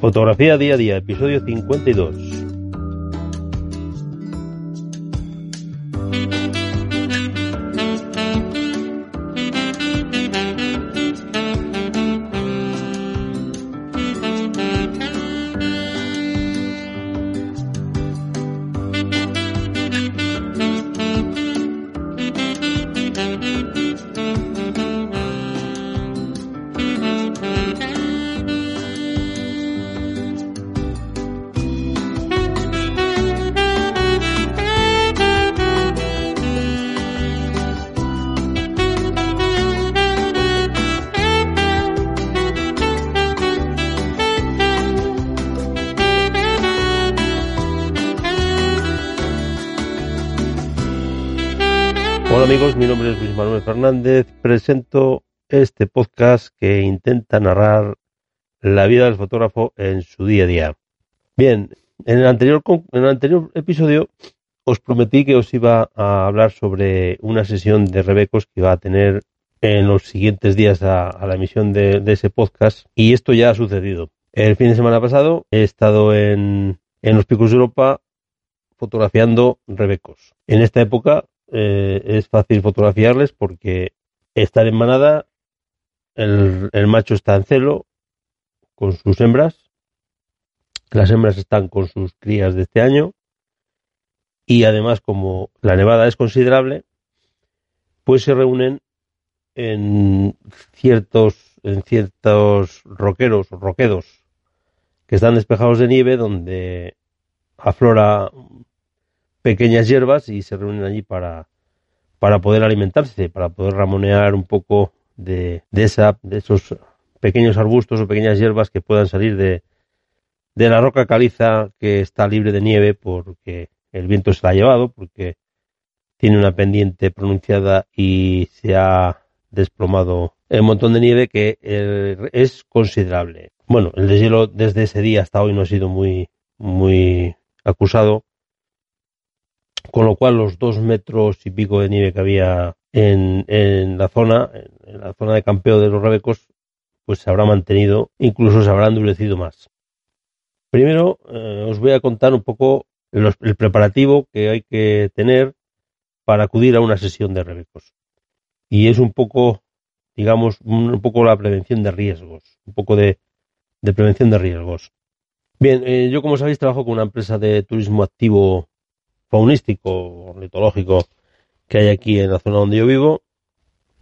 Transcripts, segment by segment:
Fotografía día a día, episodio 52. Amigos, mi nombre es Luis Manuel Fernández. Presento este podcast que intenta narrar la vida del fotógrafo en su día a día. Bien, en el anterior, en el anterior episodio os prometí que os iba a hablar sobre una sesión de Rebecos que iba a tener en los siguientes días a, la emisión de, ese podcast y esto ya ha sucedido. El fin de semana pasado he estado en, en los Picos de Europa fotografiando Rebecos. En esta época eh, es fácil fotografiarles porque están en manada, el, macho está en celo con sus hembras, las hembras están con sus crías de este año y además como la nevada es considerable, pues se reúnen en ciertos en ciertos roqueros roquedos que están despejados de nieve donde aflora pequeñas hierbas y se reúnen allí para, para poder alimentarse, para poder ramonear un poco de, de, esa, de esos pequeños arbustos o pequeñas hierbas que puedan salir de, de la roca caliza que está libre de nieve porque el viento se la ha llevado, porque tiene una pendiente pronunciada y se ha desplomado el montón de nieve que eh, es considerable. Bueno, el deshielo desde ese día hasta hoy no ha sido muy, muy acusado, con lo cual los dos metros y pico de nieve que había en, en la zona, en la zona de campeo de los Rebecos, pues se habrá mantenido, incluso se habrá endurecido más. Primero eh, os voy a contar un poco el preparativo que hay que tener para acudir a una sesión de Rebecos. Y es un poco, digamos, un poco la prevención de riesgos, un poco de, prevención de riesgos. Bien, eh, yo como sabéis trabajo con una empresa de turismo activo faunístico, ornitológico que hay aquí en la zona donde yo vivo.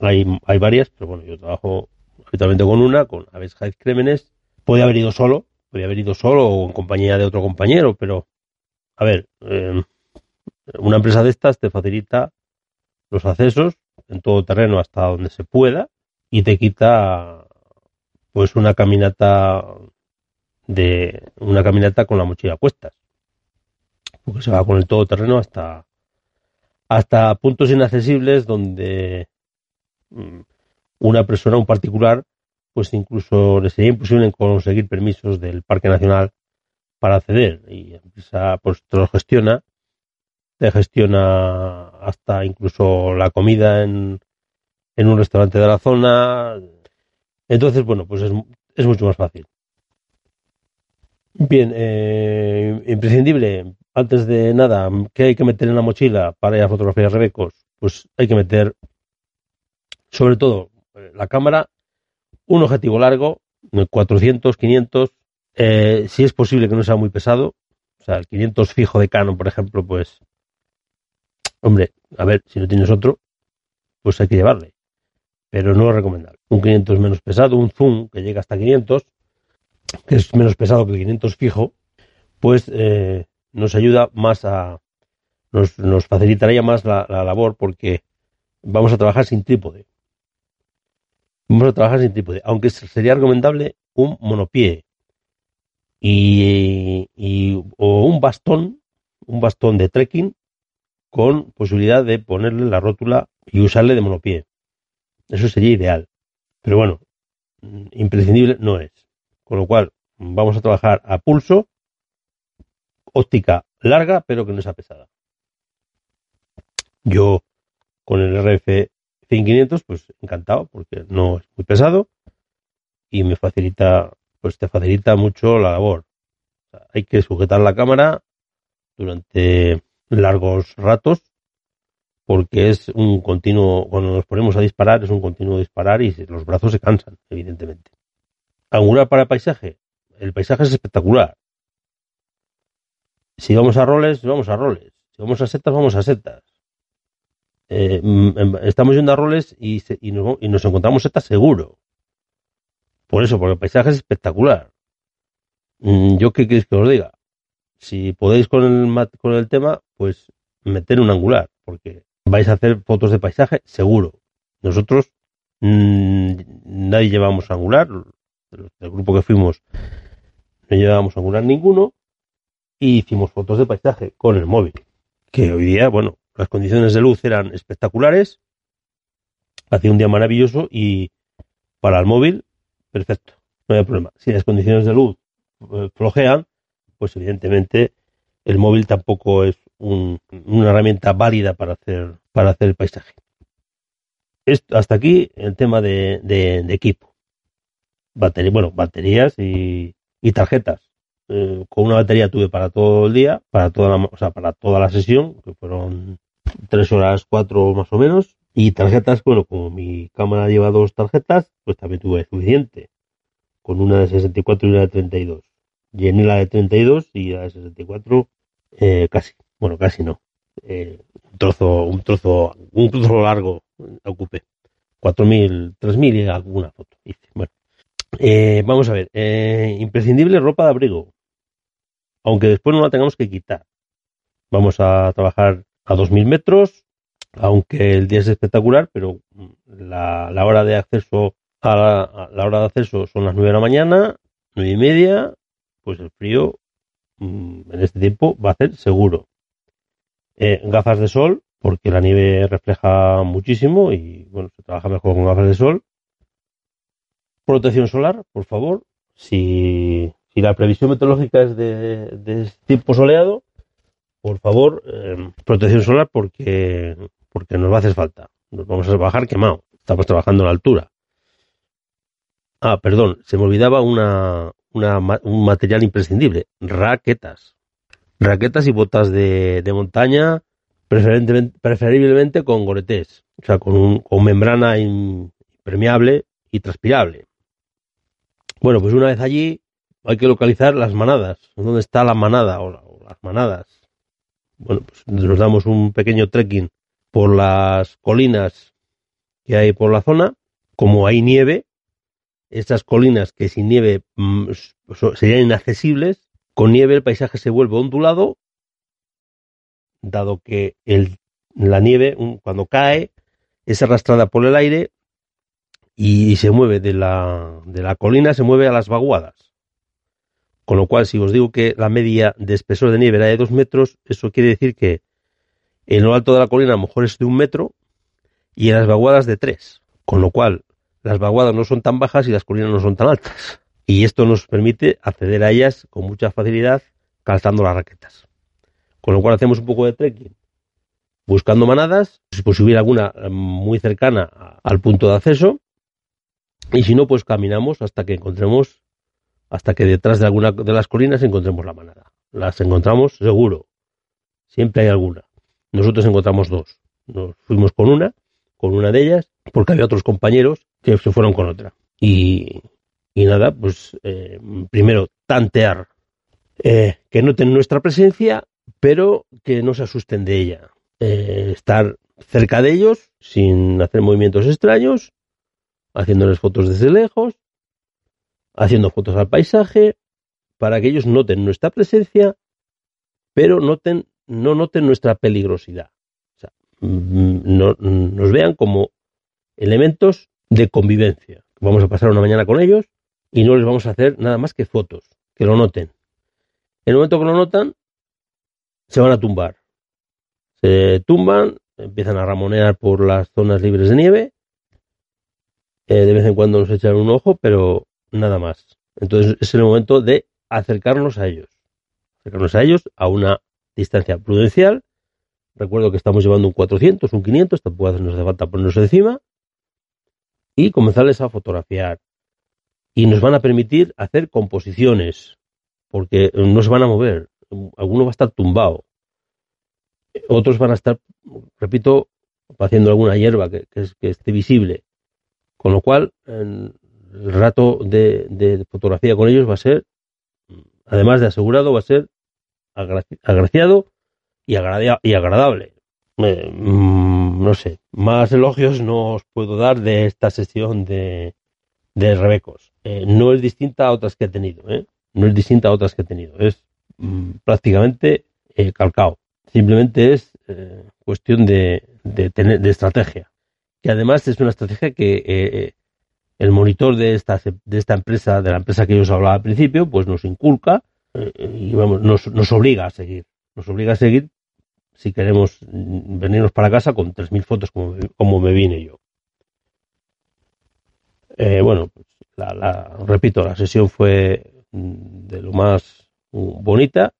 Hay, hay varias, pero bueno, yo trabajo habitualmente con una, con Aves Jaiz Crémenes. Puede haber ido solo, podría haber ido solo o en compañía de otro compañero, pero a ver, eh, una empresa de estas te facilita los accesos en todo terreno hasta donde se pueda y te quita pues una caminata de una caminata con la mochila puesta porque se va con el todoterreno hasta, hasta puntos inaccesibles donde mm, una persona, un particular, pues incluso le sería imposible conseguir permisos del Parque Nacional para acceder. Y la empresa pues te lo gestiona, te gestiona hasta incluso la comida en, en un restaurante de la zona. Entonces, bueno, pues es, es mucho más fácil. Bien, eh, imprescindible antes de nada, ¿qué hay que meter en la mochila para ir a fotografiar rebecos? Pues hay que meter, sobre todo, eh, la cámara, un objetivo largo, 400, 500, eh, si es posible que no sea muy pesado, o sea, el 500 fijo de Canon, por ejemplo, pues, hombre, a ver, si no tienes otro, pues hay que llevarle, pero no es recomendable. Un 500 menos pesado, un zoom que llega hasta 500, que es menos pesado que el 500 fijo, pues eh, nos ayuda más a, nos, nos facilitaría más la, labor porque vamos a trabajar sin trípode. Vamos a trabajar sin trípode, aunque sería recomendable un monopié y, o un bastón, un bastón de trekking con posibilidad de ponerle la rótula y usarle de monopié. Eso sería ideal. Pero bueno, imprescindible no es. Con lo cual, vamos a trabajar a pulso óptica larga, pero que no sea pesada. Yo con el RF 500, pues encantado, porque no es muy pesado y me facilita pues te facilita mucho la labor. hay que sujetar la cámara durante largos ratos porque es un continuo, cuando nos ponemos a disparar, es un continuo disparar y los brazos se cansan, evidentemente. Angular para paisaje. El paisaje es espectacular. Si vamos a roles, vamos a roles. Si vamos a setas, vamos a setas. Eh, mm, em, estamos yendo a roles y, nos, encontramos setas seguro. Por eso, porque el paisaje es espectacular. Mm, yo qué queréis que os diga. Si podéis con el, con el tema, pues meter un angular, porque vais a hacer fotos de paisaje seguro. Nosotros mmm, nadie llevamos angular, el grupo que fuimos no llevábamos angular ninguno y hicimos fotos de paisaje con el móvil, que hoy día, bueno, las condiciones de luz eran espectaculares, hacía un día maravilloso y para el móvil, perfecto, no hay problema. Si las condiciones de luz eh, flojean, pues evidentemente el móvil tampoco es una herramienta válida para hacer, para hacer el paisaje. hasta aquí el tema de, equipo. Batería, bueno, baterías y, tarjetas. Eh, con una batería tuve para todo el día, para toda la, o sea, para toda la sesión, que fueron tres horas, cuatro más o menos. Y tarjetas, bueno, como mi cámara lleva dos tarjetas, pues también tuve suficiente. Con una de 64 y una de 32. Llené la de 32 y la de 64 eh, casi bueno, casi no, eh, un trozo, un trozo, un trozo largo ocupé, 4.000, 3.000 y alguna foto Bueno, eh, vamos a ver, eh, imprescindible ropa de abrigo, aunque después no la tengamos que quitar. Vamos a trabajar a 2.000 metros, aunque el día es espectacular, pero la, hora de acceso a la, a la, hora de acceso son las 9 de la mañana, 9 y media, pues el frío mm, en este tiempo va a ser seguro. Eh, gafas de sol, porque la nieve refleja muchísimo y bueno, se trabaja mejor con gafas de sol. Protección solar, por favor. Si, la previsión meteorológica es de, tiempo soleado, por favor, eh, protección solar porque, porque nos va a hacer falta. Nos vamos a trabajar quemado. Estamos trabajando a la altura. Ah, perdón, se me olvidaba una, un material imprescindible, raquetas raquetas y botas de, montaña, preferentemente, preferiblemente con goretés, o sea, con, un, con membrana impermeable y transpirable. Bueno, pues una vez allí hay que localizar las manadas, dónde está la manada o, las manadas. Bueno, pues nos damos un pequeño trekking por las colinas que hay por la zona. Como hay nieve, estas colinas que sin nieve mm, serían inaccesibles, con nieve el paisaje se vuelve ondulado, dado que la nieve cuando cae es arrastrada por el aire y se mueve de la, de la colina, se mueve a las vaguadas. Con lo cual, si os digo que la media de espesor de nieve era de dos metros, eso quiere decir que en lo alto de la colina a lo mejor es de un metro y en las vaguadas de tres. Con lo cual, las vaguadas no son tan bajas y las colinas no son tan altas y esto nos permite acceder a ellas con mucha facilidad calzando las raquetas. Con lo cual hacemos un poco de trekking buscando manadas, pues si hubiera alguna eh, muy cercana al punto de acceso y si no pues caminamos hasta que encontremos hasta que detrás de alguna de las colinas encontremos la manada. Las encontramos seguro. Siempre hay alguna. Nosotros encontramos dos. Nos fuimos con una, con una de ellas, porque había otros compañeros que se fueron con otra. Y, y nada, pues eh, primero tantear, eh, que noten nuestra presencia, pero que no se asusten de ella. Eh, estar cerca de ellos sin hacer movimientos extraños, haciéndoles fotos desde lejos, haciendo fotos al paisaje, para que ellos noten nuestra presencia, pero noten, no noten nuestra peligrosidad. O sea, mm, no, nos vean como elementos de convivencia. Vamos a pasar una mañana con ellos y no les vamos a hacer nada más que fotos, que lo noten. En el momento que lo notan, se van a tumbar. Se tumban, empiezan a ramonear por las zonas libres de nieve. Eh, de vez en cuando nos echan un ojo, pero nada más. Entonces es el momento de acercarnos a ellos. Acercarnos a ellos a una distancia prudencial. Recuerdo que estamos llevando un 400, un 500, tampoco nos hace falta ponernos encima. Y comenzarles a fotografiar y nos van a permitir hacer composiciones, porque no se van a mover, alguno va a estar tumbado, otros van a estar, repito, haciendo alguna hierba que, esté visible, con lo cual el rato de, fotografía con ellos va a ser, además de asegurado, va a ser agraciado y, y agradable. Mm, no sé, más elogios no os puedo dar de esta sesión de, de Rebecos. Eh, no es distinta a otras que he tenido, ¿eh? no es distinta a otras que he tenido, es mm, prácticamente eh, calcao. Simplemente es cuestión de, de, tener, de estrategia. Que además es una estrategia que el monitor de esta, de esta empresa, de la empresa que yo os hablaba al principio, pues nos inculca y vamos, nos, nos obliga a seguir. Nos obliga a seguir si queremos venirnos para casa con 3.000 fotos como, como me vine yo. Eh, bueno, pues la, repito, la sesión fue de lo más bonita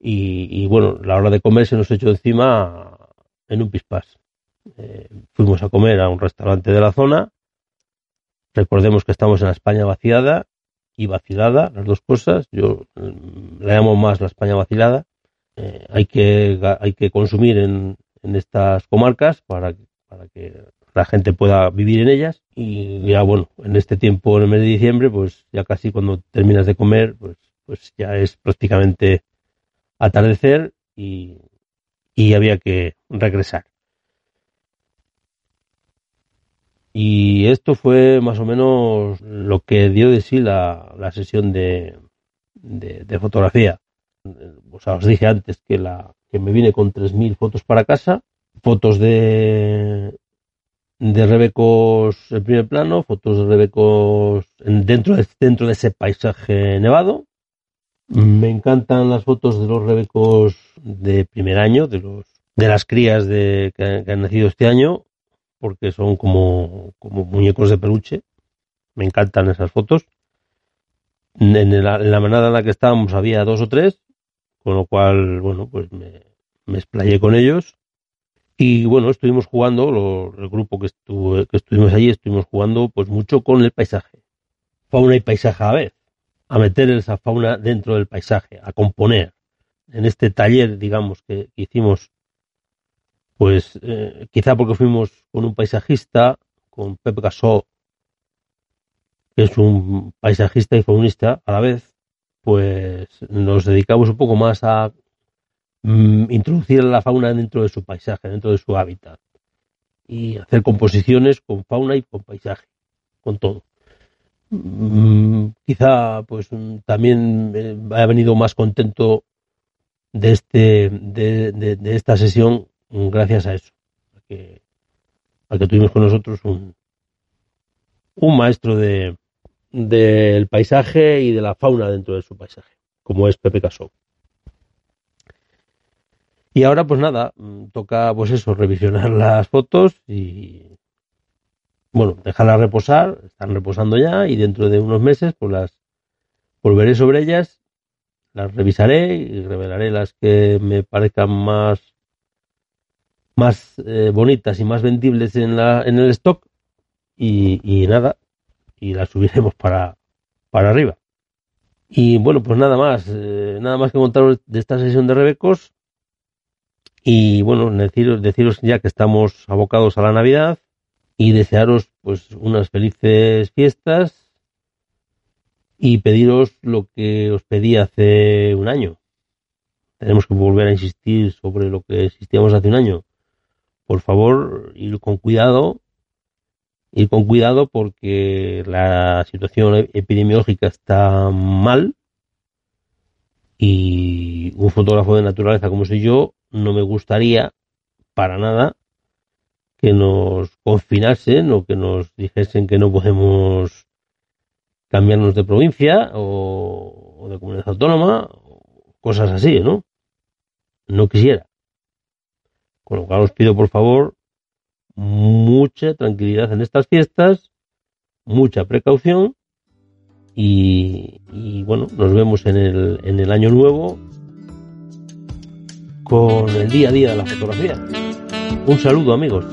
y, bueno, la hora de comer se nos echó encima en un pispás. Eh, fuimos a comer a un restaurante de la zona. Recordemos que estamos en la España vaciada y vacilada, las dos cosas. Yo mm, la llamo más la España vacilada eh, hay, que, hay que consumir en, en estas comarcas para, para que la gente pueda vivir en ellas y ya bueno, en este tiempo, en el mes de diciembre, pues ya casi cuando terminas de comer, pues, pues ya es prácticamente atardecer y, y había que regresar. Y esto fue más o menos lo que dio de sí la, la sesión de, de, fotografía. O sea, os dije antes que, la, que me vine con 3.000 fotos para casa, fotos de, de rebecos en primer plano, fotos de rebecos dentro de, dentro de ese paisaje nevado. Me encantan las fotos de los rebecos de primer año, de los de las crías de, que, han nacido este año, porque son como, como muñecos de peluche. Me encantan esas fotos. En la, en manada en la que estábamos había dos o tres con lo cual, bueno, pues me, me explayé con ellos. Y bueno, estuvimos jugando, el grupo que, estuvo, que estuvimos allí, estuvimos jugando pues mucho con el paisaje. Fauna y paisaje a la vez. A meter esa fauna dentro del paisaje, a componer. En este taller, digamos, que, hicimos, pues eh, quizá porque fuimos con un paisajista, con Pepe Casó, que es un paisajista y faunista a la vez, pues nos dedicamos un poco más a mm, introducir la fauna dentro de su paisaje, dentro de su hábitat y hacer composiciones con fauna y con paisaje, con todo. Mm, quizá pues también eh, haya venido más contento de este de, esta sesión gracias a eso, a que, a que tuvimos con nosotros un, un maestro de, del paisaje y de la fauna dentro de su paisaje, como es Pepe Casó. Y ahora, pues nada, mm, toca, pues eso, revisionar las fotos y, bueno, dejarlas reposar, están reposando ya y dentro de unos meses, pues las volveré sobre ellas, las revisaré y revelaré las que me parezcan más, más eh, bonitas y más vendibles en, la, en el stock y, y nada, y la subiremos para, para arriba. Y bueno, pues nada más, eh, nada más que contaros de esta sesión de Rebecos. Y bueno, deciros, deciros ya que estamos abocados a la Navidad y desearos pues unas felices fiestas y pediros lo que os pedí hace un año. Tenemos que volver a insistir sobre lo que existíamos hace un año. Por favor, ir con cuidado ir con cuidado porque la situación epidemiológica está mal y un fotógrafo de naturaleza como soy yo no me gustaría para nada que nos confinasen o que nos dijesen que no podemos cambiarnos de provincia o, o de comunidad autónoma, cosas así, ¿no? No quisiera. Con lo cual os pido por favor mucha tranquilidad en estas fiestas, mucha precaución y, bueno, nos vemos en el, en el año nuevo con el día a día de la fotografía. Un saludo amigos.